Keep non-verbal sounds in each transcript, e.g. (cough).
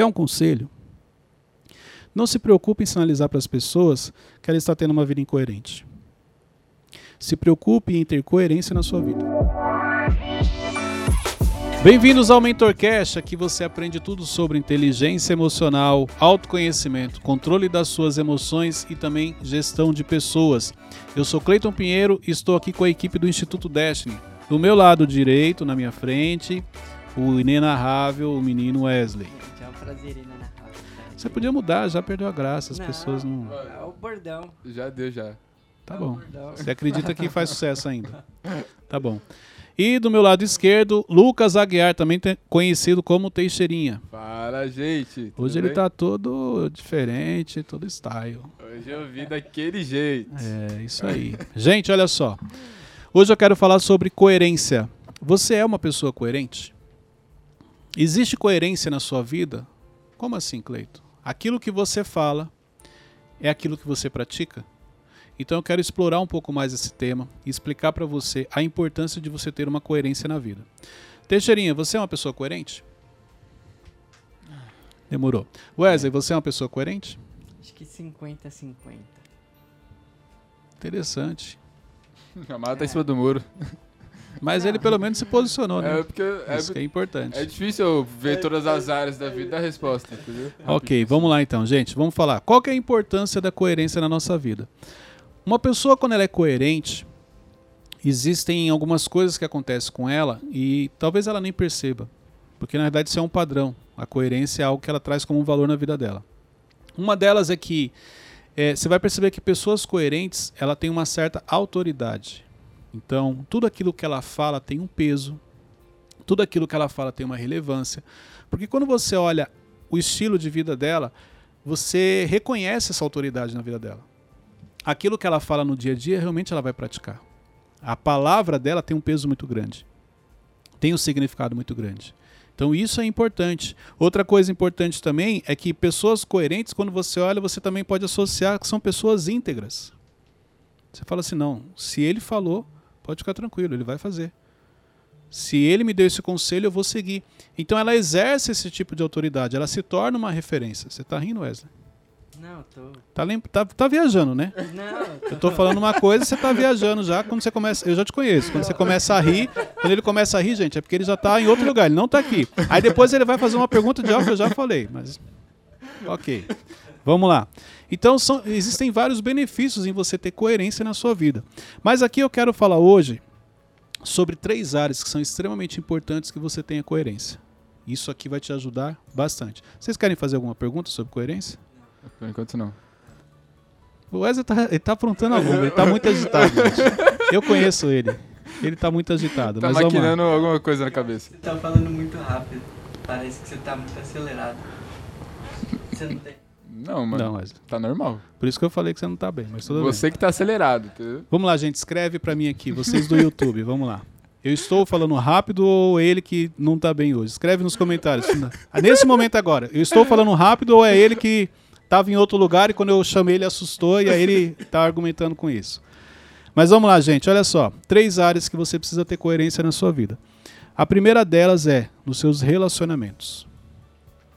Quer um conselho? Não se preocupe em sinalizar para as pessoas que ela está tendo uma vida incoerente. Se preocupe em ter coerência na sua vida. Bem-vindos ao MentorCast, aqui você aprende tudo sobre inteligência emocional, autoconhecimento, controle das suas emoções e também gestão de pessoas. Eu sou Cleiton Pinheiro e estou aqui com a equipe do Instituto Destiny. Do meu lado direito, na minha frente, o inenarrável, o menino Wesley. É um prazer, inenarrável. Você podia mudar, já perdeu a graça, as Não, pessoas não. É o bordão. Já deu, já. Tá É bom. bordão. Você acredita que faz sucesso ainda. Tá bom. E do meu lado esquerdo, Lucas Aguiar, também conhecido como Teixeirinha. Fala, gente. tudo Hoje ele bem? tá todo diferente, todo style. Hoje eu vim daquele jeito. É, isso aí. Gente, olha só. Hoje eu quero falar sobre coerência. Você é uma pessoa coerente? Existe coerência na sua vida? Como assim, Cleito? Aquilo que você fala é aquilo que você pratica? Então eu quero explorar um pouco mais esse tema e explicar para você a importância de você ter uma coerência na vida. Teixeirinha, você é uma pessoa coerente? Demorou. Wesley, você é uma pessoa coerente? Acho que 50-50. Interessante. (laughs) A mala tá em cima do muro. (laughs) Mas ele pelo menos se posicionou, né? É porque é, Isso que é importante. é difícil eu ver todas as áreas da vida e dar resposta, entendeu? Ok, vamos lá então, gente. Vamos falar. Qual que é a importância da coerência na nossa vida? Uma pessoa, quando ela é coerente, existem algumas coisas que acontecem com ela e talvez ela nem perceba. Porque na verdade isso é um padrão. A coerência é algo que ela traz como um valor na vida dela. Uma delas é que é, você vai perceber que pessoas coerentes ela tem uma certa autoridade. Então, tudo aquilo que ela fala tem um peso, tudo aquilo que ela fala tem uma relevância. Porque quando você olha o estilo de vida dela, você reconhece essa autoridade na vida dela. Aquilo que ela fala no dia a dia, realmente ela vai praticar. A palavra dela tem um peso muito grande. Tem um significado muito grande. Então isso é importante. Outra coisa importante também é que pessoas coerentes, quando você olha, você também pode associar que são pessoas íntegras. Você fala assim, não, se ele falou, pode ficar tranquilo, ele vai fazer. Se ele me deu esse conselho, eu vou seguir. Então ela exerce esse tipo de autoridade, ela se torna uma referência. Você tá rindo, Wesley? Não, tô. Tá, lem- tá, tá viajando, né? (laughs) Não, Eu tô falando uma coisa, você tá viajando já. Quando você começa, eu já te conheço. Quando você começa a rir, quando ele começa a rir, gente, é porque ele já tá em outro lugar, ele não tá aqui. Aí depois ele vai fazer uma pergunta de algo que eu já falei, mas OK. Vamos lá. Então são, existem vários benefícios em você ter coerência na sua vida. Mas aqui eu quero falar hoje sobre três áreas que são extremamente importantes que você tenha coerência. Isso aqui vai te ajudar bastante. Vocês querem fazer alguma pergunta sobre coerência? Por enquanto não. O Wesley tá, ele tá aprontando alguma, ele tá muito agitado, gente. Eu conheço ele. Ele tá muito agitado. Tá mas maquinando alguma coisa na cabeça. você tá falando muito rápido. Parece que você tá muito acelerado. Você não tem. Não, mano. Não, Wesley. Tá normal. Por isso que eu falei que você não tá bem, mas tudo bem. Você que tá acelerado, entendeu? Vamos lá, gente. Escreve pra mim aqui, vocês do YouTube. Vamos lá. Eu estou falando rápido ou ele que não tá bem hoje? Escreve nos comentários. (laughs) Nesse momento agora, eu estou falando rápido ou é ele que estava em outro lugar e quando eu chamei ele assustou e aí ele tá argumentando com isso. Mas vamos lá, gente. Olha só. Três áreas que você precisa ter coerência na sua vida. A primeira delas é nos seus relacionamentos.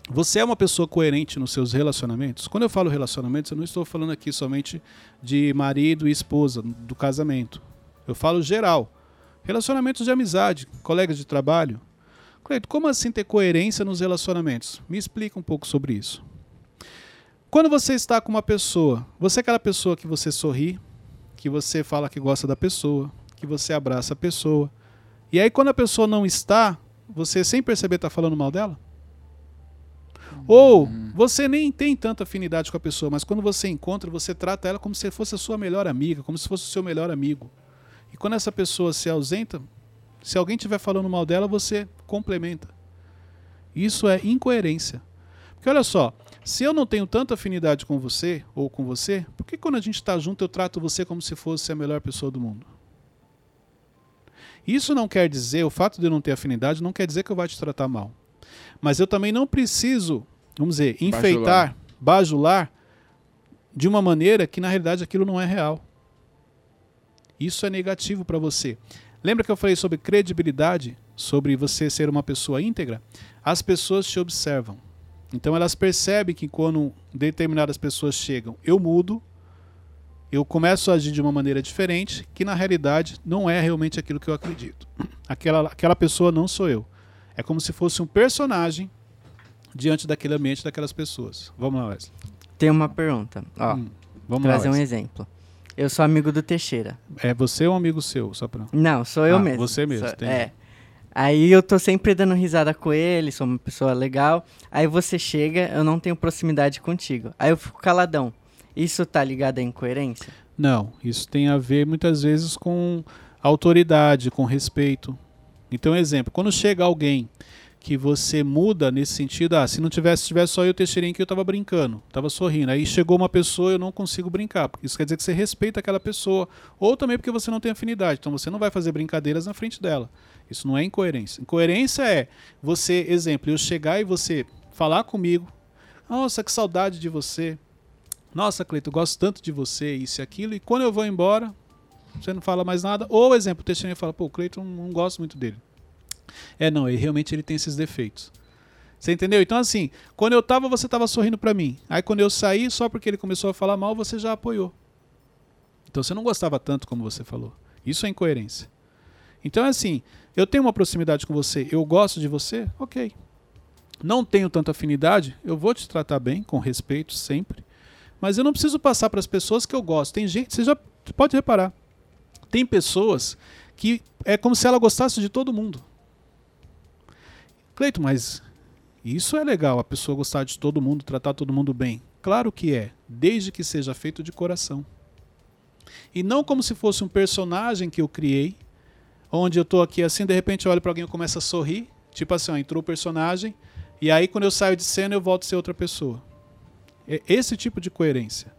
Você é uma pessoa coerente nos seus relacionamentos? Quando eu falo relacionamentos, eu não estou falando aqui somente de marido e esposa, do casamento. Eu falo geral. Relacionamentos de amizade, colegas de trabalho. Cleito, como assim ter coerência nos relacionamentos? Me explica um pouco sobre isso. Quando você está com uma pessoa, você é aquela pessoa que você sorri, que você fala que gosta da pessoa, que você abraça a pessoa. E aí quando a pessoa não está, você sem perceber está falando mal dela? Ou você nem tem tanta afinidade com a pessoa, mas quando você encontra, você trata ela como se fosse a sua melhor amiga, como se fosse o seu melhor amigo. E quando essa pessoa se ausenta, se alguém estiver falando mal dela, você complementa. Isso é incoerência. Porque olha só, se eu não tenho tanta afinidade com você ou com você, por que quando a gente está junto eu trato você como se fosse a melhor pessoa do mundo? Isso não quer dizer, o fato de eu não ter afinidade não quer dizer que eu vou te tratar mal. Mas eu também não preciso, vamos dizer, enfeitar, bajular, de uma maneira que na realidade aquilo não é real. Isso é negativo para você. Lembra que eu falei sobre credibilidade, sobre você ser uma pessoa íntegra? As pessoas te observam. Então elas percebem que quando determinadas pessoas chegam, eu mudo, eu começo a agir de uma maneira diferente, que na realidade não é realmente aquilo que eu acredito. Aquela, aquela pessoa não sou eu. É como se fosse um personagem diante daquele ambiente daquelas pessoas. Vamos lá, Wesley. Tem uma pergunta. Ó, Hum, vamos trazer lá. um exemplo. Eu sou amigo do Teixeira. É você ou um amigo seu? Só pra... Não, sou eu Ah, mesmo. você mesmo, Sou- é. Aí eu tô sempre dando risada com ele, sou uma pessoa legal. Aí você chega, eu não tenho proximidade contigo. Aí eu fico caladão. Isso tá ligado à incoerência? Não, isso tem a ver muitas vezes com autoridade, com respeito. Então, exemplo, quando chega alguém que você muda nesse sentido, ah, se não tivesse, tivesse só eu Teixeirinho que eu tava brincando, tava sorrindo. Aí chegou uma pessoa eu não consigo brincar. Isso quer dizer que você respeita aquela pessoa. Ou também porque você não tem afinidade. Então você não vai fazer brincadeiras na frente dela. Isso não é incoerência. Incoerência é você, exemplo, eu chegar e você falar comigo. Nossa, que saudade de você. Nossa, Cleito, eu gosto tanto de você, isso e aquilo. E quando eu vou embora, você não fala mais nada. Ou, exemplo, o Teixeirinho fala, pô, o Cleiton não gosto muito dele. É, não, ele realmente ele tem esses defeitos. Você entendeu? Então, assim, quando eu tava, você tava sorrindo pra mim. Aí, quando eu saí, só porque ele começou a falar mal, você já apoiou. Então, você não gostava tanto como você falou. Isso é incoerência. Então, é assim, eu tenho uma proximidade com você, eu gosto de você, ok. Não tenho tanta afinidade, eu vou te tratar bem, com respeito, sempre. Mas eu não preciso passar para as pessoas que eu gosto. Tem gente, você já pode reparar. Tem pessoas que é como se ela gostasse de todo mundo. Cleito, mas isso é legal, a pessoa gostar de todo mundo, tratar todo mundo bem. Claro que é, desde que seja feito de coração. E não como se fosse um personagem que eu criei, onde eu tô aqui assim, de repente eu olho para alguém e começo a sorrir, tipo assim, ó, entrou o personagem, e aí quando eu saio de cena eu volto a ser outra pessoa. É esse tipo de coerência.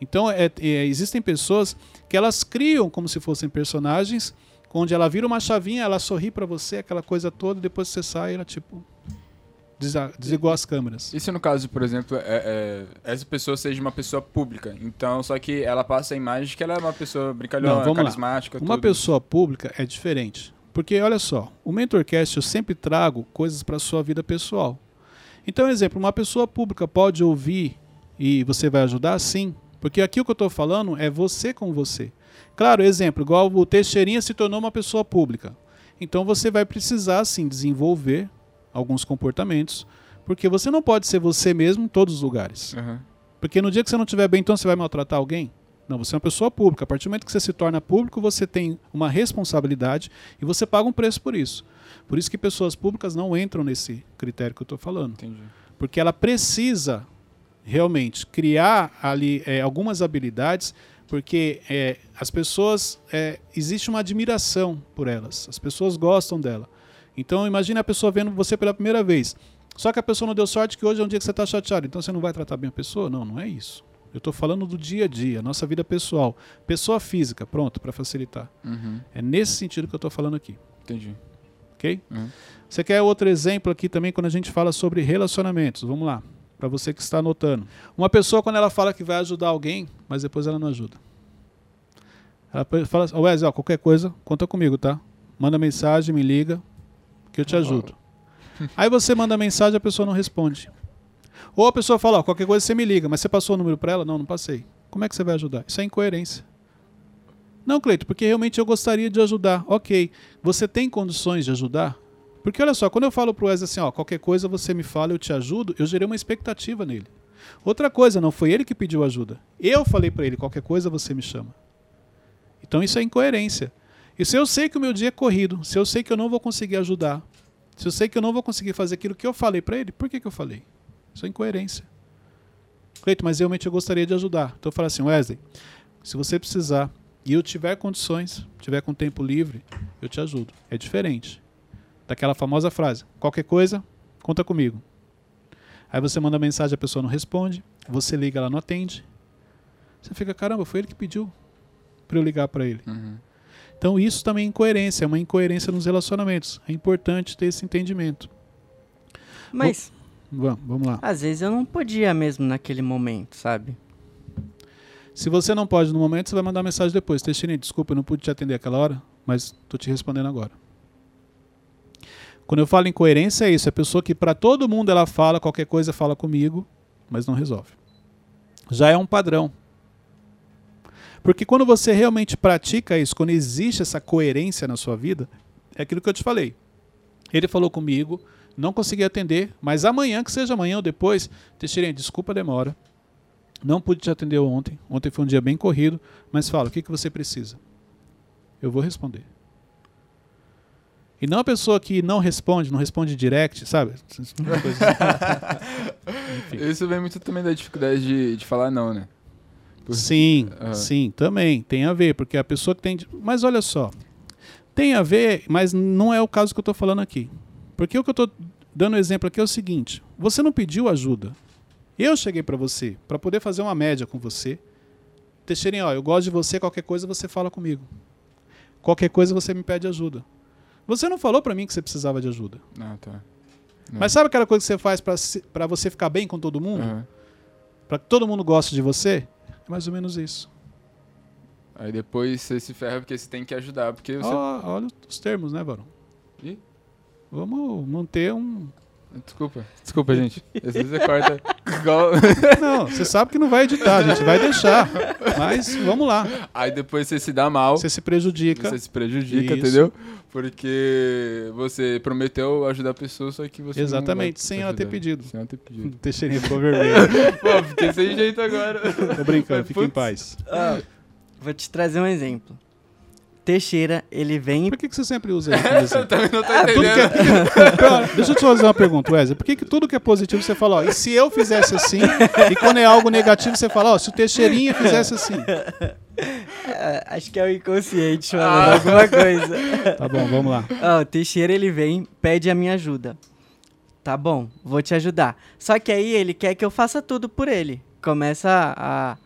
Então, é- é- existem pessoas que elas criam como se fossem personagens, onde ela vira uma chavinha, ela sorri pra você, aquela coisa toda, depois você sai, ela tipo desligou as câmeras. E se no caso, por exemplo, é- é, essa pessoa seja uma pessoa pública, então só que ela passa a imagem de que ela é uma pessoa brincalhona, Não, vamos lá. carismática, Uma tudo. pessoa pública é diferente. Porque, olha só, o Mentorcast eu sempre trago coisas para sua vida pessoal. Então, exemplo, uma pessoa pública pode ouvir e você vai ajudar? Sim. Porque aqui o que eu estou falando é você com você. Claro, exemplo, igual o Teixeirinha se tornou uma pessoa pública. Então você vai precisar, sim, desenvolver alguns comportamentos. Porque você não pode ser você mesmo em todos os lugares. Aham. Porque no dia que você não estiver bem, então você vai maltratar alguém? Não, você é uma pessoa pública. A partir do momento que você se torna público, você tem uma responsabilidade e você paga um preço por isso. Por isso que pessoas públicas não entram nesse critério que eu estou falando. Entendi. Porque ela precisa realmente criar ali é, algumas habilidades, porque é, as pessoas. É, existe uma admiração por elas. As pessoas gostam dela. Então imagine a pessoa vendo você pela primeira vez. Só que a pessoa não deu sorte que hoje é um dia que você está chateado. Então você não vai tratar bem a pessoa? Não, não é isso. Eu estou falando do dia a dia, nossa vida pessoal. Pessoa física, pronto, para facilitar. Uhum. É nesse sentido que eu estou falando aqui. Entendi. Ok? Uhum. Você quer outro exemplo aqui também quando a gente fala sobre relacionamentos? Vamos lá, para você que está anotando. Uma pessoa quando ela fala que vai ajudar alguém, mas depois ela não ajuda. Ela fala assim, "Ô, Wesley, ó, qualquer coisa, conta comigo, tá? Manda mensagem, me liga, que eu te ajudo. (laughs) Aí você manda mensagem, a pessoa não responde. Ou a pessoa fala, ó, qualquer coisa você me liga, mas você passou o número para ela? Não, não passei. Como é que você vai ajudar? Isso é incoerência. Não, Cleito, porque realmente eu gostaria de ajudar. Ok, você tem condições de ajudar? Porque olha só, quando eu falo pro Wesley assim, ó, qualquer coisa você me fala, eu te ajudo, eu gerei uma expectativa nele. Outra coisa, não foi ele que pediu ajuda. Eu falei para ele, qualquer coisa você me chama. Então isso é incoerência. E se eu sei que o meu dia é corrido, se eu sei que eu não vou conseguir ajudar, se eu sei que eu não vou conseguir fazer aquilo que eu falei para ele, por que, que eu falei? Isso é incoerência. Cleito, mas realmente eu gostaria de ajudar. Então eu falo assim, Wesley, se você precisar e eu tiver condições, tiver com tempo livre, eu te ajudo. É diferente. Daquela famosa frase, qualquer coisa, conta comigo. Aí você manda mensagem, a pessoa não responde, você liga, ela não atende. Você fica, caramba, foi ele que pediu para eu ligar para ele. Uhum. Então isso também é incoerência, é uma incoerência nos relacionamentos. É importante ter esse entendimento. Mas Vamos, vamos lá. às vezes eu não podia mesmo naquele momento, sabe? Se você não pode no momento, você vai mandar mensagem depois. Teixeira, desculpa, eu não pude te atender aquela hora, mas estou te respondendo agora. Quando eu falo em coerência, é isso. É a pessoa que para todo mundo ela fala, qualquer coisa fala comigo, mas não resolve. Já é um padrão. Porque quando você realmente pratica isso, quando existe essa coerência na sua vida, é aquilo que eu te falei. Ele falou comigo, não consegui atender, mas amanhã, que seja amanhã ou depois, Teixeirinha, desculpa a demora. Não pude te atender ontem. Ontem foi um dia bem corrido, mas fala, o que, que você precisa? Eu vou responder. E não a pessoa que não responde, não responde direct, sabe? (laughs) Isso vem muito também da dificuldade de, de falar não, né? Por- Sim, Aham. sim, também tem a ver, porque a pessoa que tem. Mas olha só, tem a ver, mas não é o caso que eu estou falando aqui. Porque o que eu estou dando exemplo aqui é o seguinte: você não pediu ajuda. Eu cheguei para você, para poder fazer uma média com você. Teixeirinha, ó, eu gosto de você, qualquer coisa você fala comigo. Qualquer coisa você me pede ajuda. Você não falou para mim que você precisava de ajuda. Ah, tá. Não. Mas sabe aquela coisa que você faz para você ficar bem com todo mundo? Aham. Para que todo mundo goste de você? É mais ou menos isso. Aí depois você se ferra porque você tem que ajudar, porque você... Ó, olha os termos, né, Varão? Ih. Vamos manter um. Desculpa, desculpa, gente. Às vezes você corta (laughs) igual... Não, você sabe que não vai editar, a gente vai deixar. Mas vamos lá. Aí depois você se dá mal, Você se prejudica. você se prejudica, Isso. entendeu? Porque você prometeu ajudar a pessoa, só que você não Exatamente, vai sem ela ter pedido. Sem ela ter pedido. (laughs) Teixeirinha ficou vermelho. (laughs) Pô, fiquei sem jeito agora. Tô brincando, fica em paz. Ó, vou te trazer um exemplo. Teixeira, ele vem Por que, que você sempre usa (laughs) isso Eu também não tô Ah, entendendo. é- Pera, Deixa eu te fazer uma pergunta, Wesley. Por que, que tudo que é positivo você fala, ó, e se eu fizesse assim? E quando é algo negativo você fala, ó, se o Teixeirinha fizesse assim? Ah, acho que é o inconsciente falando alguma coisa. Tá bom, vamos lá. Ó, o Teixeira ele vem, pede a minha ajuda. Tá bom, vou te ajudar. Só que aí ele quer que eu faça tudo por ele. Começa a.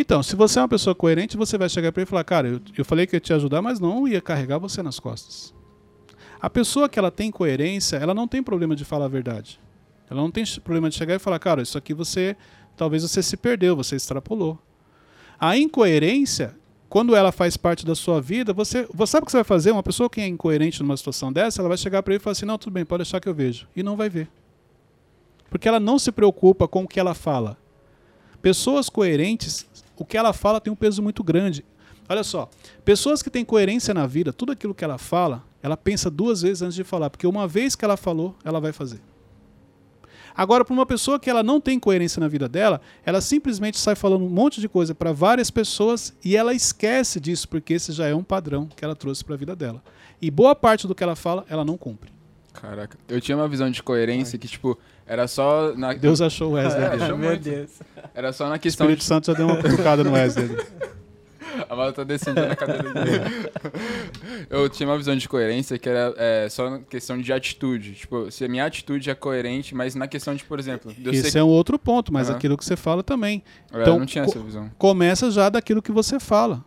Então, se você é uma pessoa coerente, você vai chegar para ele e falar, cara, eu, eu falei que ia te ajudar, mas não ia carregar você nas costas. A pessoa que ela tem coerência, ela não tem problema de falar a verdade. Ela não tem problema de chegar e falar, cara, isso aqui você, talvez você se perdeu, você extrapolou. A incoerência, quando ela faz parte da sua vida, você, você sabe o que você vai fazer? Uma pessoa que é incoerente numa situação dessa, ela vai chegar para ele e falar assim, não, tudo bem, pode deixar que eu vejo. E não vai ver. Porque ela não se preocupa com o que ela fala. Pessoas coerentes, o que ela fala tem um peso muito grande. Olha só, pessoas que têm coerência na vida, tudo aquilo que ela fala, ela pensa duas vezes antes de falar, porque uma vez que ela falou, ela vai fazer. Agora, para uma pessoa que ela não tem coerência na vida dela, ela simplesmente sai falando um monte de coisa para várias pessoas e ela esquece disso, porque esse já é um padrão que ela trouxe para a vida dela. E boa parte do que ela fala, ela não cumpre. Caraca, eu tinha uma visão de coerência que, tipo, era só na... Deus achou o Wesley. É, achou Meu muito. Deus. Era só na O questão Espírito de... Santo já deu uma cutucada no Wesley. (laughs) A mala tá descendo na cadeira dele. Eu tinha uma visão de coerência que era é, só na questão de atitude. Tipo, se a minha atitude é coerente, mas na questão de, por exemplo... de eu Isso ser- é um outro ponto, mas Aham. aquilo que você fala também. É, então, eu não tinha essa visão. começa já daquilo que você fala.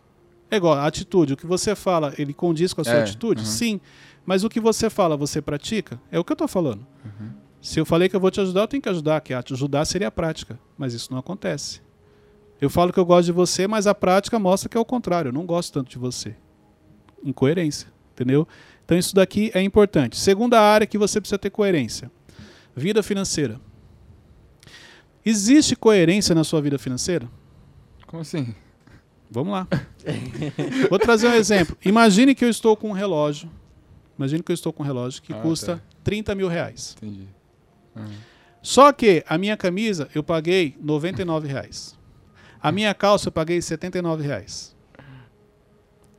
É igual, a atitude, o que você fala, ele condiz com a sua É, atitude? uhum. Sim. Mas o que você fala, você pratica? É o que eu tô falando. Uhum. Se eu falei que eu vou te ajudar, eu tenho que ajudar, que ajudar seria a prática. Mas isso não acontece. Eu falo que eu gosto de você, mas a prática mostra que é o contrário. Eu não gosto tanto de você. Incoerência, entendeu? Então isso daqui é importante. Segunda área que você precisa ter coerência. Vida financeira. Existe coerência na sua vida financeira? Como assim? Vamos lá. Vou trazer um exemplo. Imagine que eu estou com um relógio. Imagine que eu estou com um relógio que Ah, custa tá. 30 mil reais. Entendi. Uhum. Só que a minha camisa eu paguei 99 reais. A minha calça eu paguei 79 reais.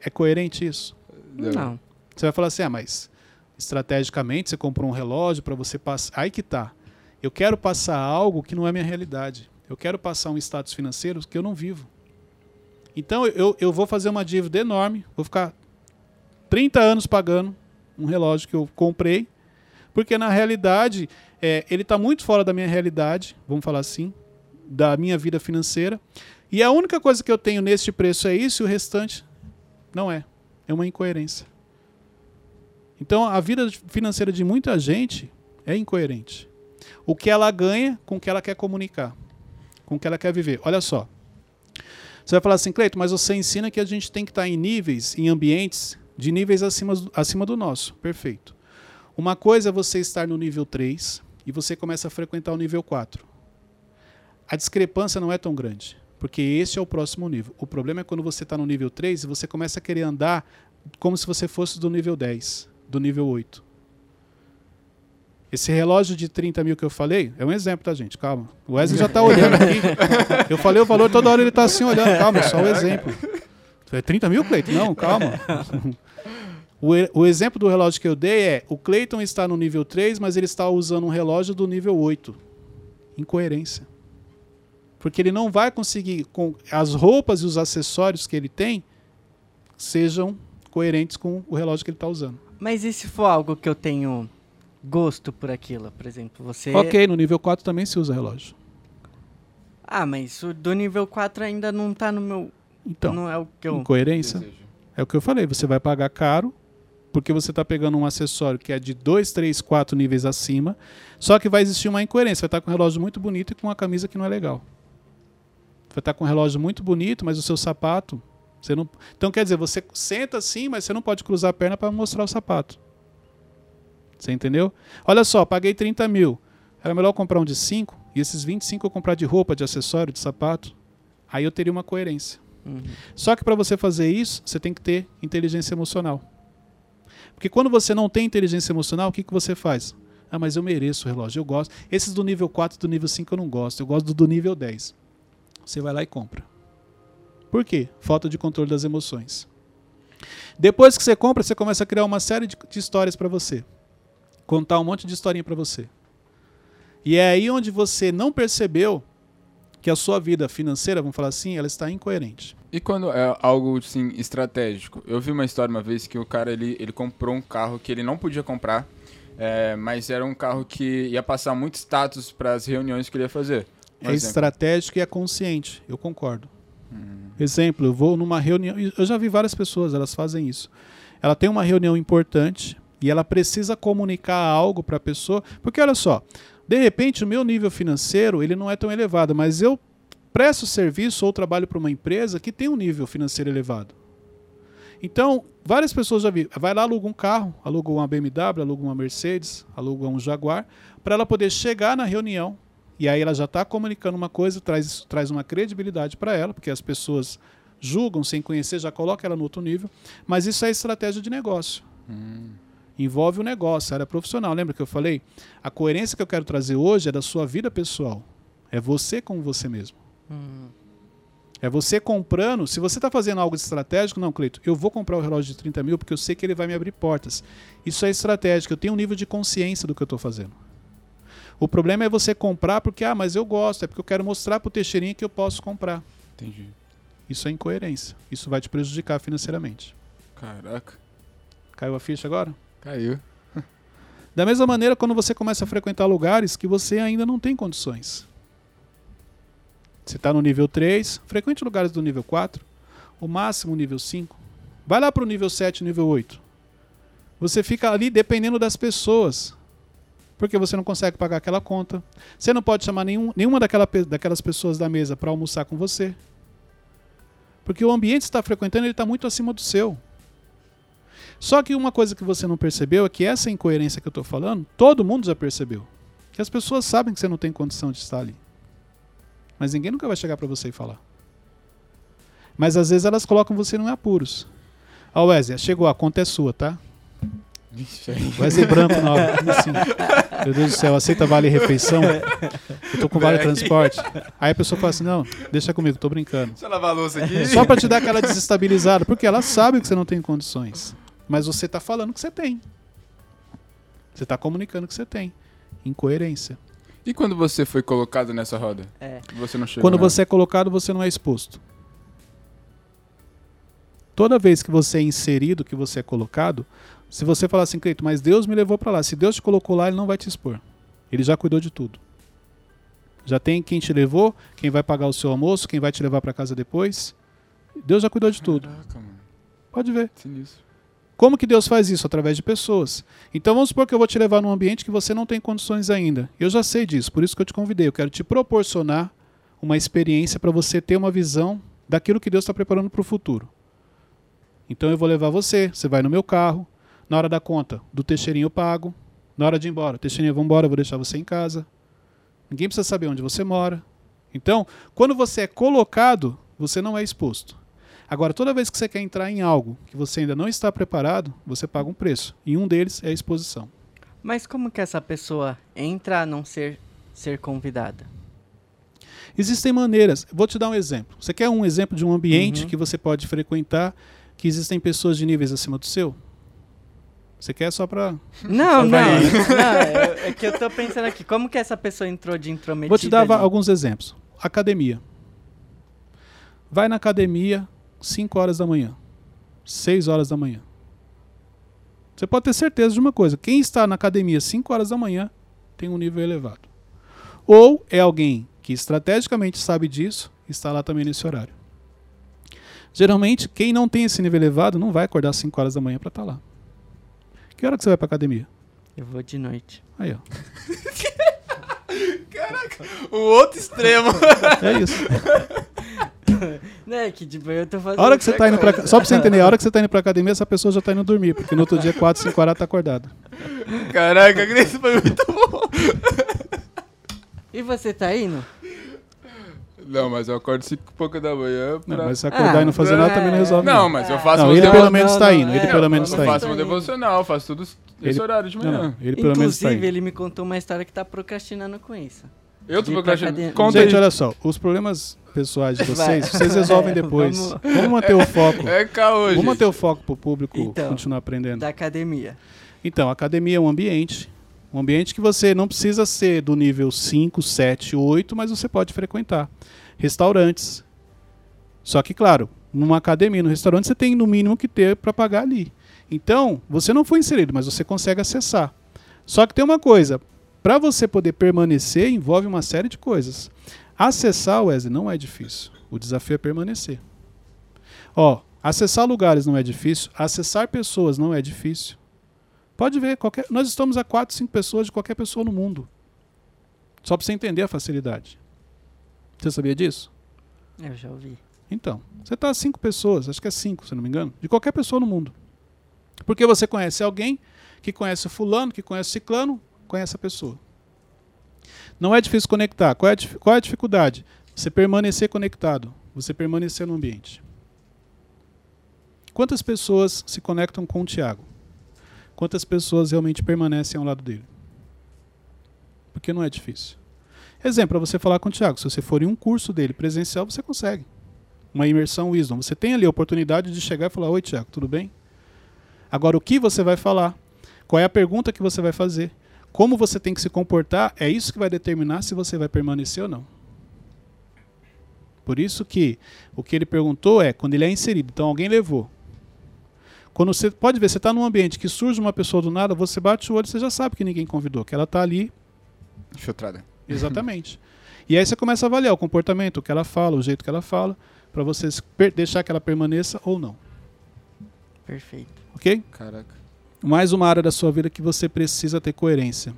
É coerente isso? Não. Você vai falar assim, ah, mas estrategicamente você comprou um relógio para você passar. Aí que tá. Eu quero passar algo que não é minha realidade. Eu quero passar um status financeiro que eu não vivo. Então eu, eu vou fazer uma dívida enorme, vou ficar 30 anos pagando um relógio que eu comprei, porque na realidade é, ele está muito fora da minha realidade, vamos falar assim, da minha vida financeira. E a única coisa que eu tenho neste preço é isso e o restante não é. É uma incoerência. Então a vida financeira de muita gente é incoerente. O que ela ganha com o que ela quer comunicar, com o que ela quer viver. Olha só. Você vai falar assim, Cleito, mas você ensina que a gente tem que estar em níveis, em ambientes de níveis acima, acima do nosso. Perfeito. Uma coisa é você estar no nível 3 e você começa a frequentar o nível 4. A discrepância não é tão grande, porque esse é o próximo nível. O problema é quando você está no nível 3 e você começa a querer andar como se você fosse do nível 10, do nível 8. Esse relógio de 30 mil que eu falei é um exemplo, tá, gente? Calma. O Wesley já está (laughs) olhando aqui. Eu falei o valor, toda hora ele está assim olhando. Calma, é só um exemplo. É 30 mil, Cleiton? Não, calma. (laughs) O, o exemplo do relógio que eu dei é: o Cleiton está no nível 3, mas ele está usando um relógio do nível 8. Incoerência. Porque ele não vai conseguir, com as roupas e os acessórios que ele tem, sejam coerentes com o relógio que ele está usando. Mas e se for algo que eu tenho gosto por aquilo? Por exemplo, você. Ok, no nível 4 também se usa relógio. Ah, mas o do nível 4 ainda não tá no meu. Então, não é o que eu. incoerência. Desejo. É o que eu falei, você vai pagar caro porque você está pegando um acessório que é de 2, 3, 4 níveis acima, só que vai existir uma incoerência. Vai estar com um relógio muito bonito e com uma camisa que não é legal. Vai estar com um relógio muito bonito, mas o seu sapato, você não. Então quer dizer, você senta assim, mas você não pode cruzar a perna para mostrar o sapato. Você entendeu? Olha só, paguei 30 mil. Era melhor eu comprar um de 5 e esses 25 eu comprar de roupa, de acessório, de sapato. Aí eu teria uma coerência. Uhum. Só que para você fazer isso, você tem que ter inteligência emocional. Porque quando você não tem inteligência emocional, o que, que você faz? Ah, mas eu mereço o relógio, eu gosto. Esses do nível 4 e do nível 5 eu não gosto, eu gosto do, do nível 10. Você vai lá e compra. Por quê? Falta de controle das emoções. Depois que você compra, você começa a criar uma série de, de histórias para você. Contar um monte de historinha para você. E é aí onde você não percebeu que a sua vida financeira, vamos falar assim, ela está incoerente. E quando é algo assim estratégico? Eu vi uma história uma vez que o cara ele, ele comprou um carro que ele não podia comprar, é, mas era um carro que ia passar muito status para as reuniões que ele ia fazer. É exemplo. estratégico e é consciente, eu concordo. Exemplo, eu vou numa reunião, eu já vi várias pessoas, elas fazem isso. Ela tem uma reunião importante e ela precisa comunicar algo para a pessoa, porque olha só, de repente o meu nível financeiro ele não é tão elevado, mas eu presto serviço ou trabalho para uma empresa que tem um nível financeiro elevado. Então, várias pessoas já vi, vai lá aluga um carro, aluga uma BMW, aluga uma Mercedes, aluga um Jaguar, para ela poder chegar na reunião e aí ela já está comunicando uma coisa, traz, traz uma credibilidade para ela, porque as pessoas julgam sem conhecer, já coloca ela no outro nível. Mas isso é estratégia de negócio. Envolve o negócio, a área profissional. Lembra que eu falei? A coerência que eu quero trazer hoje é da sua vida pessoal. É você com você mesmo. Uhum. É você comprando. Se você está fazendo algo estratégico, não, Cleito, eu vou comprar o relógio de 30 mil porque eu sei que ele vai me abrir portas. Isso é estratégico. Eu tenho um nível de consciência do que eu estou fazendo. O problema é você comprar porque, ah, mas eu gosto, é porque eu quero mostrar para o Teixeirinha que eu posso comprar. Entendi. Isso é incoerência. Isso vai te prejudicar financeiramente. Caraca, Caiu a ficha agora? Caiu. Da mesma maneira, quando você começa a frequentar lugares que você ainda não tem condições. Você está no nível 3, frequente lugares do nível 4, o máximo nível 5. Vai lá para o nível 7, nível 8. Você fica ali dependendo das pessoas. Porque você não consegue pagar aquela conta. Você não pode chamar nenhum, nenhuma daquela, daquelas pessoas da mesa para almoçar com você. Porque o ambiente que está frequentando está muito acima do seu. Só que uma coisa que você não percebeu é que essa incoerência que eu estou falando, todo mundo já percebeu. Que as pessoas sabem que você não tem condição de estar ali. Mas ninguém nunca vai chegar para você e falar. Mas às vezes elas colocam você em apuros. Ó, Wesley, chegou, a conta é sua, tá? Wesley Branco, não. Como assim? Meu Deus do céu, aceita vale refeição? Eu tô com vale transporte. Aí a pessoa fala assim: não, deixa comigo, tô brincando. Deixa eu lavar a louça aqui. Só para te dar aquela desestabilizada, porque ela sabe que você não tem condições. Mas você tá falando que você tem. Você tá comunicando que você tem. Incoerência. E quando você foi colocado nessa roda? É. Você não chegou Quando nela? você é colocado, você não é exposto. Toda vez que você é inserido, que você é colocado, se você falar assim, Cleito, mas Deus me levou para lá. Se Deus te colocou lá, ele não vai te expor. Ele já cuidou de tudo. Já tem quem te levou, quem vai pagar o seu almoço, quem vai te levar para casa depois. Deus já cuidou de tudo. Caraca, mano. Pode ver. Sinistro. Como que Deus faz isso? Através de pessoas. Então vamos supor que eu vou te levar num ambiente que você não tem condições ainda. Eu já sei disso, por isso que eu te convidei. Eu quero te proporcionar uma experiência para você ter uma visão daquilo que Deus está preparando para o futuro. Então eu vou levar você, você vai no meu carro, na hora da conta do Teixeirinho eu pago, Na hora de ir embora, Teixeirinha, vamos embora, vou deixar você em casa. Ninguém precisa saber onde você mora. Então, quando você é colocado, você não é exposto. Agora, toda vez que você quer entrar em algo que você ainda não está preparado, você paga um preço. E um deles é a exposição. Mas como que essa pessoa entra a não ser ser convidada? Existem maneiras. Vou te dar um exemplo. Você quer um exemplo de um ambiente Uhum. que você pode frequentar que existem pessoas de níveis acima do seu? Você quer só para (laughs) Não, não. vai- (laughs) não é, é que eu tô pensando aqui, como que essa pessoa entrou de intrometida? Vou te dar ali? alguns exemplos. Academia. Vai na academia 5 horas da manhã, 6 horas da manhã. Você pode ter certeza de uma coisa: quem está na academia 5 horas da manhã tem um nível elevado. Ou é alguém que estrategicamente sabe disso e está lá também nesse horário. Geralmente, quem não tem esse nível elevado não vai acordar 5 horas da manhã para estar lá. Que hora que você vai para academia? Eu vou de noite. Aí, ó. (laughs) O outro extremo. É isso. (laughs) (laughs) Né, que tipo, eu tô fazendo. A hora que você tá indo pra, só pra você entender, a hora que você tá indo pra academia, essa pessoa já tá indo dormir, porque no outro dia, 4, 5 horas, tá acordado. Caraca, isso foi muito bom. E você tá indo? Não, mas eu acordo 5 e pouco da manhã pra... Não, mas se acordar e não fazer nada também não resolve. Não, mas eu faço Não, ele devo- pelo menos tá não, indo, ele é, pelo eu menos Eu tá faço indo. meu devocional, eu faço tudo esse Ele- horário de manhã. não, ele pelo menos tá Inclusive, indo. ele me contou uma história que tá procrastinando com isso. Eu tô procrastinando. Conta Gente, aí. olha só, os problemas pessoais de (laughs) vocês, vocês resolvem (laughs) depois. vamos- Vamos manter o foco. É caô, Vamos gente. manter o foco pro público Então, continuar aprendendo. Da academia. Então, a academia é um ambiente. Um ambiente que você não precisa ser do nível 5, 7, 8, mas você pode frequentar. Restaurantes. Só que, claro, numa academia, no restaurante, você tem no mínimo que ter para pagar ali. Então, você não foi inserido, mas você consegue acessar. Só que tem uma coisa: para você poder permanecer, envolve uma série de coisas. Acessar, Wesley, não é difícil. O desafio é permanecer. Ó, acessar lugares não é difícil, acessar pessoas não é difícil. Pode ver, qualquer, nós estamos a 4, 5 pessoas de qualquer pessoa no mundo. Só para você entender a facilidade. Você sabia disso? Eu já ouvi. Então, você está a 5 pessoas, acho que é 5, se não me engano, de qualquer pessoa no mundo. Porque você conhece alguém que conhece o fulano, que conhece o ciclano, conhece a pessoa. Não é difícil conectar. Qual é qual é a dificuldade? Você permanecer conectado, você permanecer no ambiente. Quantas pessoas se conectam com o Tiago? Quantas pessoas realmente permanecem ao lado dele? Porque não é difícil. Exemplo, para você falar com o Tiago, se você for em um curso dele presencial, você consegue. Uma imersão Wisdom. Você tem ali a oportunidade de chegar e falar: Oi, Tiago, tudo bem? Agora, o que você vai falar? Qual é a pergunta que você vai fazer? Como você tem que se comportar? É isso que vai determinar se você vai permanecer ou não. Por isso que o que ele perguntou é quando ele é inserido. Então, alguém levou. Quando você pode ver, você está num ambiente que surge uma pessoa do nada, você bate o olho, você já sabe que ninguém convidou, que ela está ali Infiltrada. Exatamente. (laughs) e aí você começa a avaliar o comportamento, o que ela fala, o jeito que ela fala, para você deixar que ela permaneça ou não. Perfeito. Ok? Caraca. Mais uma área da sua vida que você precisa ter coerência.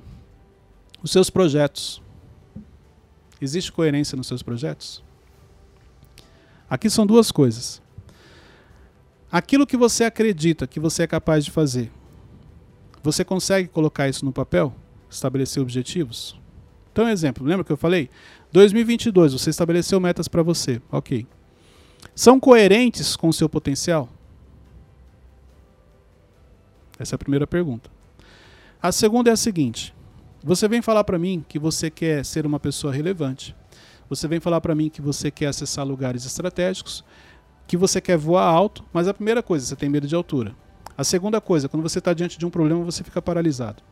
Os seus projetos. Existe coerência nos seus projetos? Aqui são duas coisas. Aquilo que você acredita que você é capaz de fazer, você consegue colocar isso no papel? Estabelecer objetivos? Então, exemplo, lembra que eu falei? 2022, você estabeleceu metas para você. Ok. São coerentes com o seu potencial? Essa é a primeira pergunta. A segunda é a seguinte: você vem falar para mim que você quer ser uma pessoa relevante. Você vem falar para mim que você quer acessar lugares estratégicos, que você quer voar alto, mas a primeira coisa, você tem medo de altura. A segunda coisa, quando você está diante de um problema, você fica paralisado.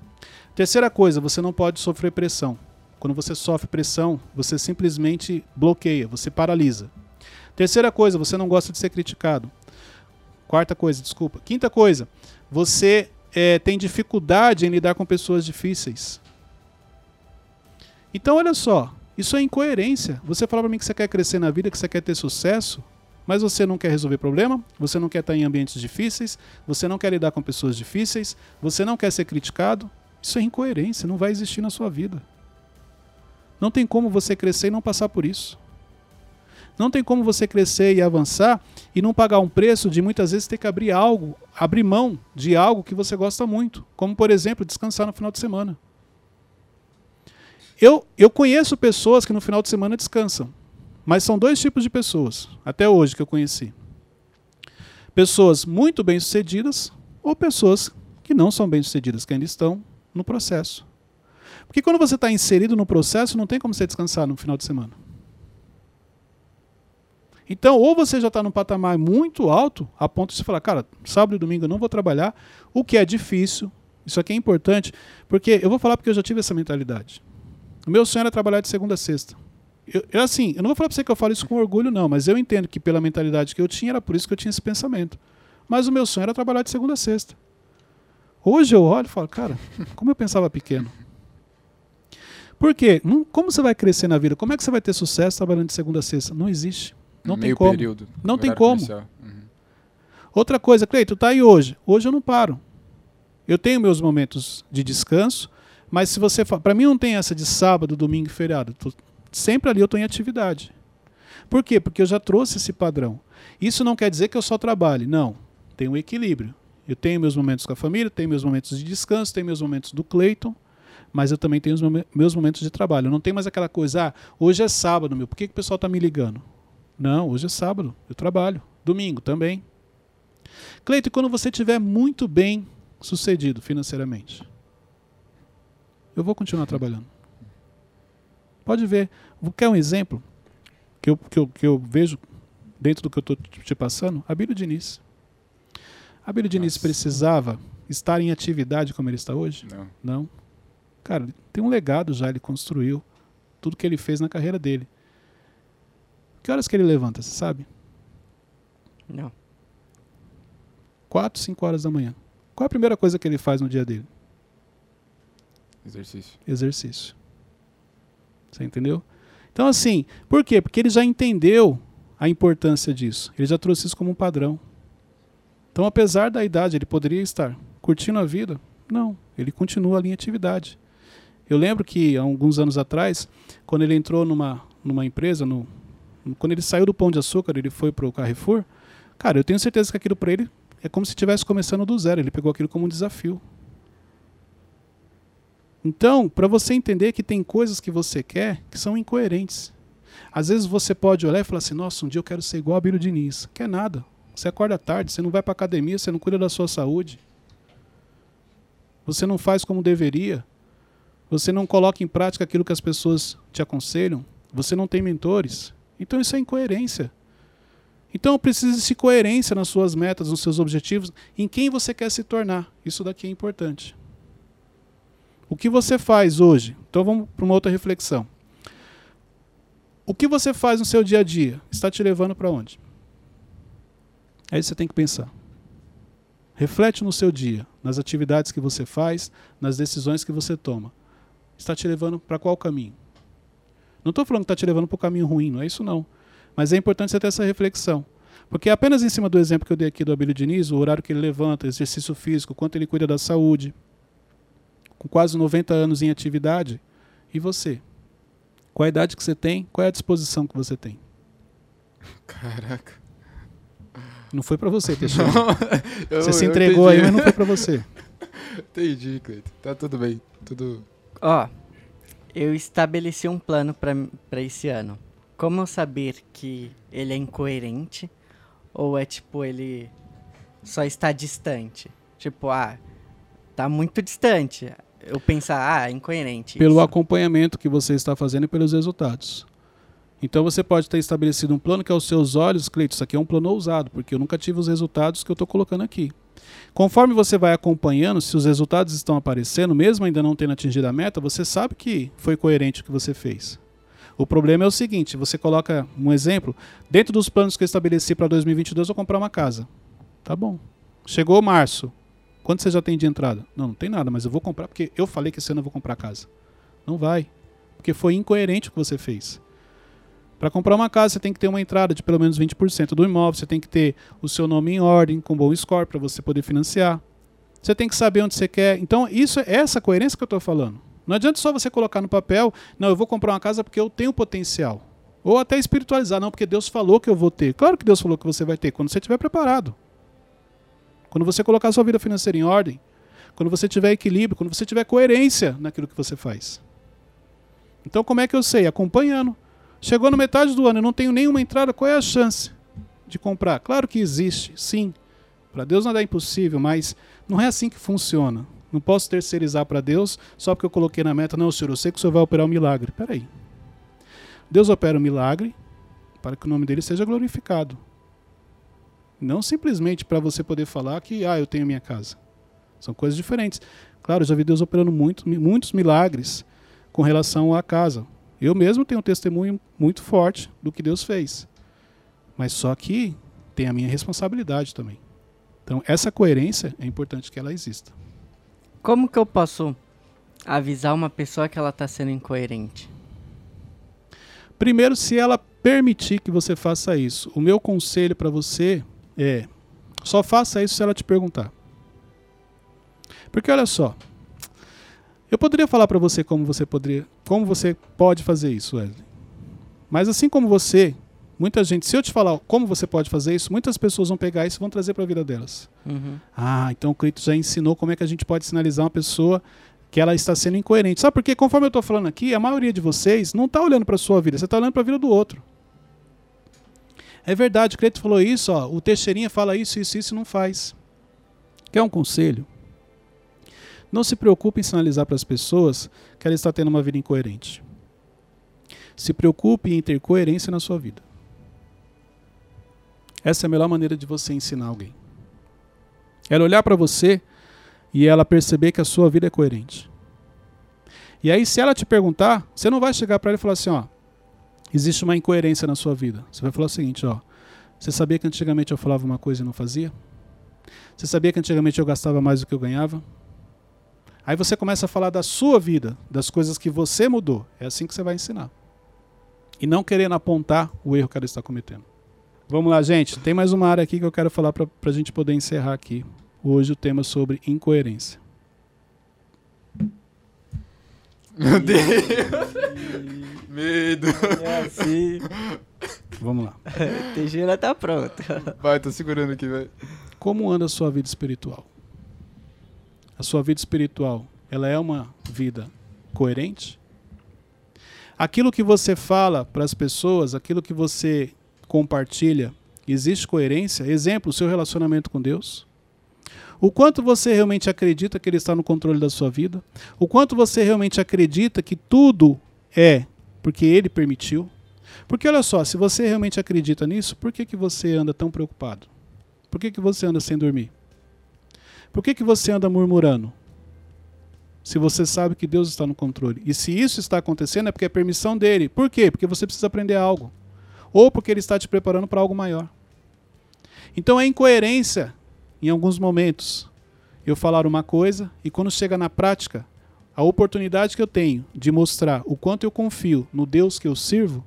Terceira coisa, você não pode sofrer pressão. Quando você sofre pressão, você simplesmente bloqueia, você paralisa. Terceira coisa, você não gosta de ser criticado. Quarta coisa, desculpa. Quinta coisa, você eh, tem dificuldade em lidar com pessoas difíceis. Então, olha só, isso é incoerência. Você fala para mim que você quer crescer na vida, que você quer ter sucesso, mas você não quer resolver problema, você não quer estar em ambientes difíceis, você não quer lidar com pessoas difíceis, você não quer ser criticado. Isso é incoerência, não vai existir na sua vida. Não tem como você crescer e não passar por isso. Não tem como você crescer e avançar e não pagar um preço de muitas vezes ter que abrir algo, abrir mão de algo que você gosta muito, como por exemplo, descansar no final de semana. Eu, eu conheço pessoas que no final de semana descansam, mas são dois tipos de pessoas, até hoje que eu conheci. Pessoas muito bem-sucedidas ou pessoas que não são bem-sucedidas, que ainda estão no processo. Porque quando você está inserido no processo, não tem como você descansar no final de semana. Então, ou você já está num patamar muito alto, a ponto de você falar, cara, sábado e domingo eu não vou trabalhar, o que é difícil. Isso aqui é importante, porque eu vou falar porque eu já tive essa mentalidade. O meu sonho era trabalhar de segunda a sexta. Eu, eu assim, eu não vou falar para você que eu falo isso com orgulho, não, mas eu entendo que pela mentalidade que eu tinha, era por isso que eu tinha esse pensamento. Mas o meu sonho era trabalhar de segunda a sexta. Hoje eu olho e falo, cara, como eu pensava pequeno. Por quê? como você vai crescer na vida? Como é que você vai ter sucesso trabalhando de segunda a sexta? Não existe. Não tem como. Período, não tem como. Uhum. Outra coisa, Cleito, tá aí hoje. Hoje eu não paro. Eu tenho meus momentos de descanso, mas se você para mim não tem essa de sábado, domingo e feriado. Tô, sempre ali eu estou em atividade. Por quê? Porque eu já trouxe esse padrão. Isso não quer dizer que eu só trabalhe, não. Tem um equilíbrio. Eu tenho meus momentos com a família, tenho meus momentos de descanso, tenho meus momentos do Cleiton, mas eu também tenho os meus momentos de trabalho. Eu não tenho mais aquela coisa, ah, hoje é sábado, meu, por que, que o pessoal está me ligando? Não, hoje é sábado, eu trabalho. Domingo também. Cleiton, quando você estiver muito bem sucedido financeiramente, eu vou continuar trabalhando. Pode ver. Quer um exemplo que eu, que eu, que eu vejo dentro do que eu estou te passando? Abílio Diniz. Abílio Diniz precisava estar em atividade como ele está hoje? Não. Não. Cara, tem um legado já, ele construiu. Tudo que ele fez na carreira dele. Que horas que ele levanta, você sabe? Não. Quatro, cinco horas da manhã. Qual a primeira coisa que ele faz no dia dele? Exercício. Exercício. Você entendeu? Então, assim, por quê? Porque ele já entendeu a importância disso. Ele já trouxe isso como um padrão. Então, apesar da idade, ele poderia estar curtindo a vida? Não, ele continua ali em atividade. Eu lembro que há alguns anos atrás, quando ele entrou numa, numa empresa, no, quando ele saiu do Pão de Açúcar, ele foi para o Carrefour, cara, eu tenho certeza que aquilo para ele é como se estivesse começando do zero. Ele pegou aquilo como um desafio. Então, para você entender que tem coisas que você quer que são incoerentes. Às vezes você pode olhar e falar assim: nossa, um dia eu quero ser igual a Bíblia Diniz. Quer nada. Você acorda tarde, você não vai para academia, você não cuida da sua saúde. Você não faz como deveria. Você não coloca em prática aquilo que as pessoas te aconselham. Você não tem mentores. Então isso é incoerência. Então precisa de coerência nas suas metas, nos seus objetivos, em quem você quer se tornar. Isso daqui é importante. O que você faz hoje? Então vamos para uma outra reflexão. O que você faz no seu dia a dia está te levando para onde? Que você tem que pensar. Reflete no seu dia, nas atividades que você faz, nas decisões que você toma. Está te levando para qual caminho? Não estou falando que está te levando para o caminho ruim, não é isso não. Mas é importante você ter essa reflexão. Porque apenas em cima do exemplo que eu dei aqui do Abílio Diniz, o horário que ele levanta, exercício físico, quanto ele cuida da saúde, com quase 90 anos em atividade, e você? Qual a idade que você tem? Qual é a disposição que você tem? Caraca. Não foi para você, (laughs) Teixeira. você se entregou aí, mas não foi para você. (laughs) Entendi, Cleiton. Tá tudo bem. Tudo. Ó, eu estabeleci um plano para esse ano. Como eu saber que ele é incoerente ou é tipo ele só está distante? Tipo, ah, tá muito distante. Eu pensar, ah, é incoerente. Pelo isso. acompanhamento que você está fazendo e pelos resultados. Então você pode ter estabelecido um plano que aos seus olhos, Cleiton, isso aqui é um plano ousado, porque eu nunca tive os resultados que eu estou colocando aqui. Conforme você vai acompanhando, se os resultados estão aparecendo, mesmo ainda não tendo atingido a meta, você sabe que foi coerente o que você fez. O problema é o seguinte: você coloca um exemplo, dentro dos planos que eu estabeleci para 2022, eu vou comprar uma casa. Tá bom. Chegou março. Quanto você já tem de entrada? Não, não tem nada, mas eu vou comprar porque eu falei que esse ano eu vou comprar casa. Não vai. Porque foi incoerente o que você fez. Para comprar uma casa, você tem que ter uma entrada de pelo menos 20% do imóvel, você tem que ter o seu nome em ordem, com bom score para você poder financiar. Você tem que saber onde você quer. Então, isso é essa coerência que eu estou falando. Não adianta só você colocar no papel, não, eu vou comprar uma casa porque eu tenho potencial. Ou até espiritualizar, não, porque Deus falou que eu vou ter. Claro que Deus falou que você vai ter, quando você estiver preparado. Quando você colocar a sua vida financeira em ordem. Quando você tiver equilíbrio, quando você tiver coerência naquilo que você faz. Então, como é que eu sei? Acompanhando. Chegou no metade do ano, eu não tenho nenhuma entrada, qual é a chance de comprar? Claro que existe, sim. Para Deus nada é impossível, mas não é assim que funciona. Não posso terceirizar para Deus só porque eu coloquei na meta, não, senhor, eu sei que o senhor vai operar um milagre. Peraí. Deus opera um milagre para que o nome dele seja glorificado. Não simplesmente para você poder falar que ah, eu tenho minha casa. São coisas diferentes. Claro, já vi Deus operando muito, muitos milagres com relação à casa. Eu mesmo tenho um testemunho muito forte do que Deus fez. Mas só que tem a minha responsabilidade também. Então, essa coerência é importante que ela exista. Como que eu posso avisar uma pessoa que ela está sendo incoerente? Primeiro, se ela permitir que você faça isso, o meu conselho para você é: só faça isso se ela te perguntar. Porque olha só, eu poderia falar para você como você poderia, como você pode fazer isso, Wesley. Mas assim como você, muita gente, se eu te falar como você pode fazer isso, muitas pessoas vão pegar isso e vão trazer para a vida delas. Uhum. Ah, então o Clito já ensinou como é que a gente pode sinalizar uma pessoa que ela está sendo incoerente. Sabe por quê? Conforme eu estou falando aqui, a maioria de vocês não está olhando para a sua vida, você está olhando para a vida do outro. É verdade, o Cleito falou isso, ó, o Teixeirinha fala isso, isso, isso e não faz. Quer um conselho? Não se preocupe em sinalizar para as pessoas que ela está tendo uma vida incoerente. Se preocupe em ter coerência na sua vida. Essa é a melhor maneira de você ensinar alguém. Ela olhar para você e ela perceber que a sua vida é coerente. E aí, se ela te perguntar, você não vai chegar para ela e falar assim: ó, existe uma incoerência na sua vida. Você vai falar o seguinte: ó, você sabia que antigamente eu falava uma coisa e não fazia? Você sabia que antigamente eu gastava mais do que eu ganhava? Aí você começa a falar da sua vida, das coisas que você mudou. É assim que você vai ensinar. E não querendo apontar o erro que ela está cometendo. Vamos lá, gente. Tem mais uma área aqui que eu quero falar para a gente poder encerrar aqui hoje o tema sobre incoerência. Meu Deus! (laughs) Medo! É assim. Vamos lá. (laughs) Teixeira tá pronto. Vai, tô segurando aqui, velho. Como anda a sua vida espiritual? A sua vida espiritual, ela é uma vida coerente? Aquilo que você fala para as pessoas, aquilo que você compartilha, existe coerência? Exemplo, o seu relacionamento com Deus? O quanto você realmente acredita que Ele está no controle da sua vida? O quanto você realmente acredita que tudo é porque Ele permitiu? Porque olha só, se você realmente acredita nisso, por que, que você anda tão preocupado? Por que, que você anda sem dormir? Por que, que você anda murmurando? Se você sabe que Deus está no controle. E se isso está acontecendo é porque é permissão dele. Por quê? Porque você precisa aprender algo. Ou porque ele está te preparando para algo maior. Então é incoerência em alguns momentos, eu falar uma coisa e quando chega na prática, a oportunidade que eu tenho de mostrar o quanto eu confio no Deus que eu sirvo,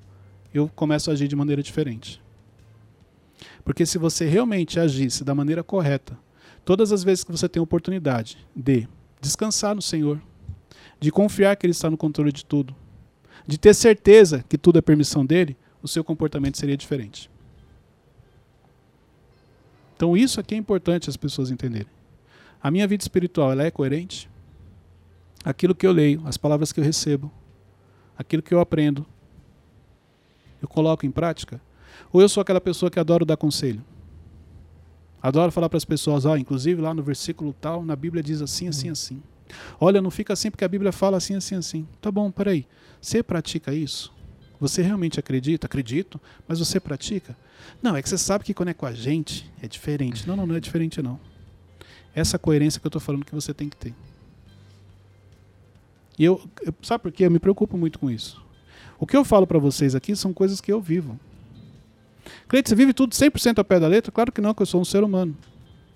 eu começo a agir de maneira diferente. Porque se você realmente agisse da maneira correta, todas as vezes que você tem oportunidade de descansar no Senhor, de confiar que Ele está no controle de tudo, de ter certeza que tudo é permissão dele, o seu comportamento seria diferente. Então isso aqui é importante as pessoas entenderem. A minha vida espiritual, ela é coerente? Aquilo que eu leio, as palavras que eu recebo, aquilo que eu aprendo, eu coloco em prática? Ou eu sou aquela pessoa que adoro dar conselho? Adoro falar para as pessoas, ó, inclusive lá no versículo tal, na Bíblia diz assim, assim, assim. Olha, não fica assim porque a Bíblia fala assim, assim, assim. Tá bom, peraí. Você pratica isso? Você realmente acredita? Acredito, mas você pratica? Não, é que você sabe que quando é com a gente é diferente. Não, não, não é diferente não. Essa coerência que eu estou falando que você tem que ter. E eu, eu, sabe por quê? Eu me preocupo muito com isso. O que eu falo para vocês aqui são coisas que eu vivo. Cleide, você vive tudo 100% a pé da letra? Claro que não, que eu sou um ser humano.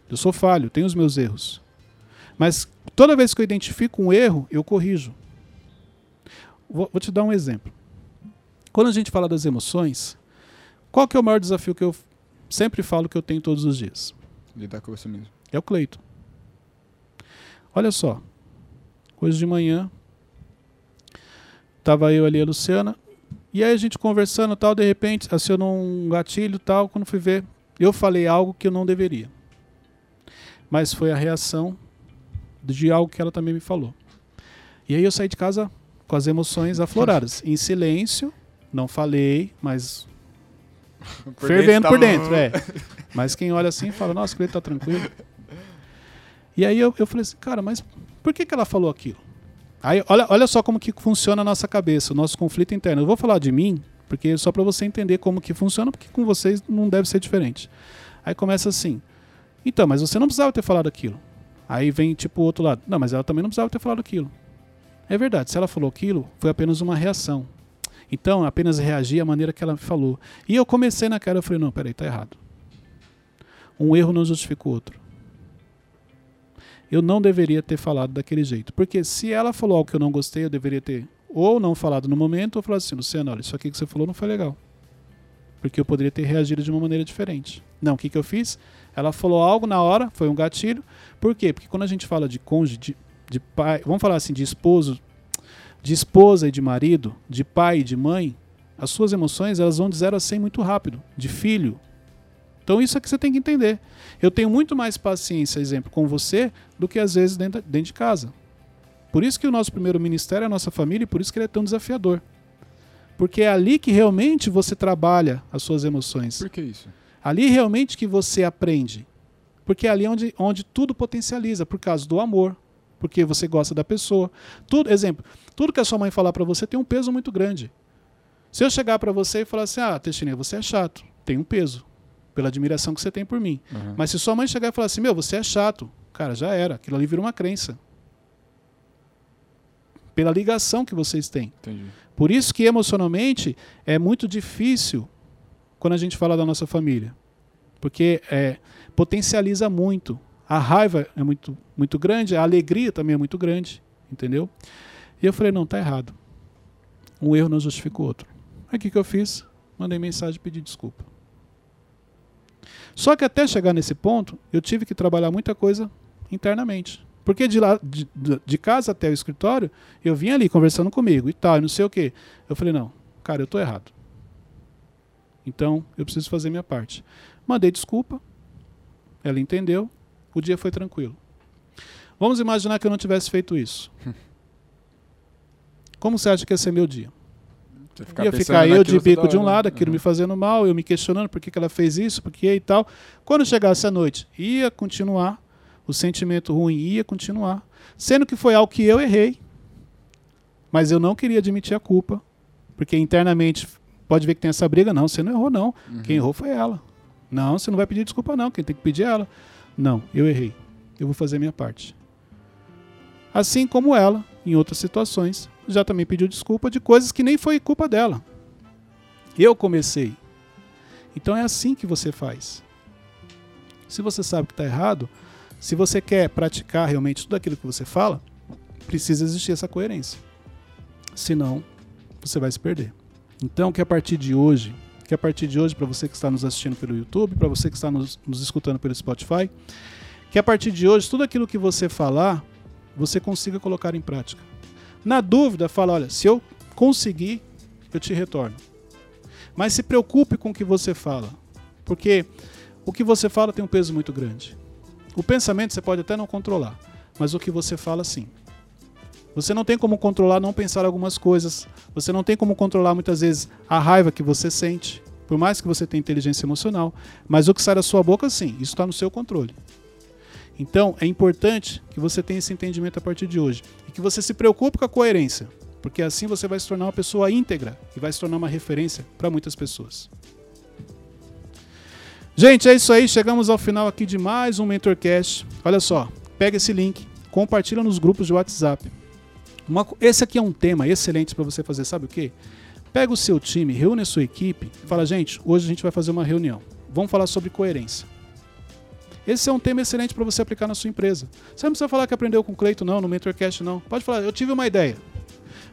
Eu sou falho, tenho os meus erros. Mas toda vez que eu identifico um erro, eu corrijo. Vou, vou te dar um exemplo. Quando a gente fala das emoções, qual que é o maior desafio que eu sempre falo que eu tenho todos os dias? Lidar com você mesmo. É o Cleito. Olha só. Hoje de manhã, estava eu ali a Luciana, E aí a gente conversando tal, de repente acionou um gatilho tal, quando fui ver, eu falei algo que eu não deveria. Mas foi a reação de algo que ela também me falou. E aí eu saí de casa com as emoções afloradas, em silêncio, não falei, mas (laughs) Por fervendo dentro por tá- dentro, é. Mas quem olha assim fala, nossa, o tá tranquilo. E aí eu, eu falei assim, cara, mas por que, que ela falou aquilo? Aí olha, olha só como que funciona a nossa cabeça, o nosso conflito interno. Eu vou falar de mim, porque só para você entender como que funciona, porque com vocês não deve ser diferente. Aí começa assim, então, mas você não precisava ter falado aquilo. Aí vem tipo o outro lado, não, mas ela também não precisava ter falado aquilo. É verdade, se ela falou aquilo, foi apenas uma reação. Então, apenas reagi à maneira que ela falou. E eu comecei na cara, eu falei, não, peraí, tá errado. Um erro não justifica o outro. Eu não deveria ter falado daquele jeito. Porque se ela falou algo que eu não gostei, eu deveria ter ou não falado no momento, ou falado assim, Luciano, olha, isso aqui que você falou não foi legal. Porque eu poderia ter reagido de uma maneira diferente. Não, o que, que eu fiz? Ela falou algo na hora, foi um gatilho. Por quê? Porque quando a gente fala de cônjuge, de, de pai, vamos falar assim, de esposo, de esposa e de marido, de pai e de mãe, as suas emoções elas vão de 0 a 100 muito rápido, de filho. Então isso é que você tem que entender. Eu tenho muito mais paciência, exemplo, com você do que às vezes dentro, dentro de casa. Por isso que o nosso primeiro ministério é a nossa família e por isso que ele é tão desafiador. Porque é ali que realmente você trabalha as suas emoções. Por que isso? Ali realmente que você aprende. Porque é ali onde, onde tudo potencializa, por causa do amor, porque você gosta da pessoa. Tudo, exemplo, tudo que a sua mãe falar para você tem um peso muito grande. Se eu chegar para você e falar assim: "Ah, Teixeira, você é chato", tem um peso pela admiração que você tem por mim. Uhum. Mas se sua mãe chegar e falar assim: "Meu, você é chato", cara, já era, aquilo ali vira uma crença. Pela ligação que vocês têm. Entendi. Por isso que emocionalmente é muito difícil quando a gente fala da nossa família. Porque é, potencializa muito. A raiva é muito, muito grande, a alegria também é muito grande, entendeu? E eu falei, não, tá errado. Um erro não justifica o outro. Aí o que, que eu fiz? Mandei mensagem e pedi desculpa. Só que até chegar nesse ponto, eu tive que trabalhar muita coisa internamente. Porque de, lá, de, de- casa até o escritório, eu vinha ali conversando comigo e tal, e não sei o quê. Eu falei, não, cara, eu tô errado. Então, eu preciso fazer minha parte. Mandei desculpa, ela entendeu, o dia foi tranquilo. Vamos imaginar que eu não tivesse feito isso. (laughs) Como você acha que ia ser meu dia? Você ia ficar eu de bico de um lado, aquilo Uhum. me fazendo mal, eu me questionando por que, que ela fez isso, por que e tal. Quando chegasse a noite, ia continuar, o sentimento ruim ia continuar, sendo que foi algo que eu errei, mas eu não queria admitir a culpa, porque internamente pode ver que tem essa briga, não, você não errou não, Uhum. quem errou foi ela. Não, você não vai pedir desculpa não, quem tem que pedir é ela. Não, eu errei, eu vou fazer a minha parte. Assim como ela, em outras situações, já também pediu desculpa de coisas que nem foi culpa dela. Eu comecei. Então é assim que você faz. Se você sabe que está errado, se você quer praticar realmente tudo aquilo que você fala, precisa existir essa coerência. Senão, você vai se perder. Então, que a partir de hoje, que a partir de hoje, para você que está nos assistindo pelo YouTube, para você que está nos, nos escutando pelo Spotify, que a partir de hoje, tudo aquilo que você falar, você consiga colocar em prática. Na dúvida, fala: olha, se eu conseguir, eu te retorno. Mas se preocupe com o que você fala, porque o que você fala tem um peso muito grande. O pensamento você pode até não controlar, mas o que você fala, sim. Você não tem como controlar não pensar algumas coisas. Você não tem como controlar muitas vezes a raiva que você sente, por mais que você tenha inteligência emocional. Mas o que sai da sua boca, sim, isso está no seu controle. Então, é importante que você tenha esse entendimento a partir de hoje e que você se preocupe com a coerência, porque assim você vai se tornar uma pessoa íntegra e vai se tornar uma referência para muitas pessoas. Gente, é isso aí. Chegamos ao final aqui de mais um Mentorcast. Olha só, pega esse link, compartilha nos grupos de WhatsApp. Uma esse aqui é um tema excelente para você fazer, sabe o quê? Pega o seu time, reúne a sua equipe e fala, gente, hoje a gente vai fazer uma reunião. Vamos falar sobre coerência. Esse é um tema excelente para você aplicar na sua empresa. Você não precisa falar que aprendeu com o Cleito, não, no Mentorcast, não. Pode falar, eu tive uma ideia.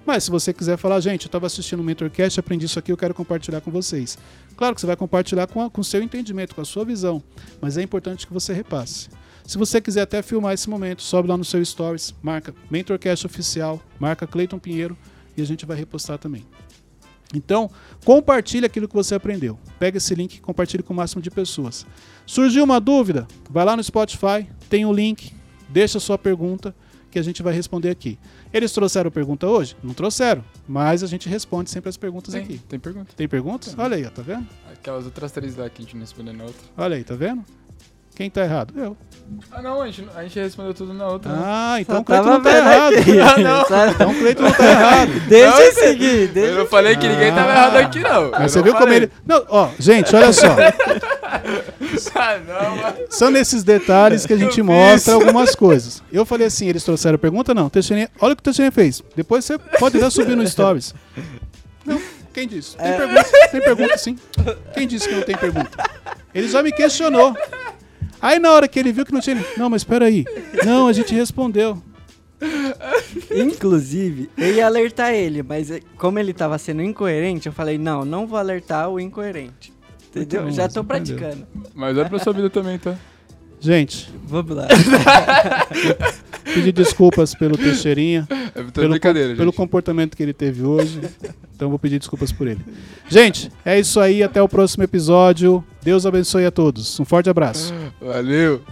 Mas se você quiser falar, gente, eu estava assistindo o Mentorcast, aprendi isso aqui, eu quero compartilhar com vocês. Claro que você vai compartilhar com, com o seu entendimento, com a sua visão, mas é importante que você repasse. Se você quiser até filmar esse momento, sobe lá no seu Stories, marca Mentorcast Oficial, marca Cleiton Pinheiro e a gente vai repostar também. Então, compartilhe aquilo que você aprendeu. Pega esse link e compartilhe com o máximo de pessoas. Surgiu uma dúvida? Vai lá no Spotify, tem o link, deixa a sua pergunta que a gente vai responder aqui. Eles trouxeram pergunta hoje? Não trouxeram, mas a gente responde sempre as perguntas Tem, aqui. tem pergunta. Tem perguntas? Olha aí, ó, tá vendo? Aquelas outras três lá que a gente não respondeu na outra. Olha aí, tá vendo? Quem tá errado? Eu. Ah, não, a gente, a gente respondeu tudo na outra. né? Ah, então o Cleiton não tá errado. aqui. (laughs) Ah, não. Então o Cleiton não tá (laughs) errado. Deixa eu seguir, deixa eu não falei que ninguém tava Ah. errado aqui, não. Eu Mas você não viu como falei. ele. Não, ó, gente, olha só. (laughs) Ah, não, mano. São nesses detalhes que a gente Eu mostra fiz. algumas coisas. Eu falei assim, eles trouxeram pergunta? Não. Teixeirinha, olha o que o Teixeirinha fez. Depois você pode até subir no Stories. Não, quem disse? Tem pergunta, tem pergunta sim. Quem disse que não tem pergunta? Ele já me questionou. Aí na hora que ele viu que não tinha. ele, Não, mas espera aí. Não, a gente respondeu. Inclusive, eu ia alertar ele, mas eh, como ele tava sendo incoerente, eu falei, não, não vou alertar o incoerente. Entendeu? bom, Já tô entendeu. praticando. Mas olha pra sua vida também, tá? Gente, Vamos lá. (laughs) pedir desculpas pelo Teixeirinha. É pelo, brincadeira, pelo comportamento que ele teve hoje. Então vou pedir desculpas por ele. Gente, é isso aí. Até o próximo episódio. Deus abençoe a todos. Um forte abraço. Valeu.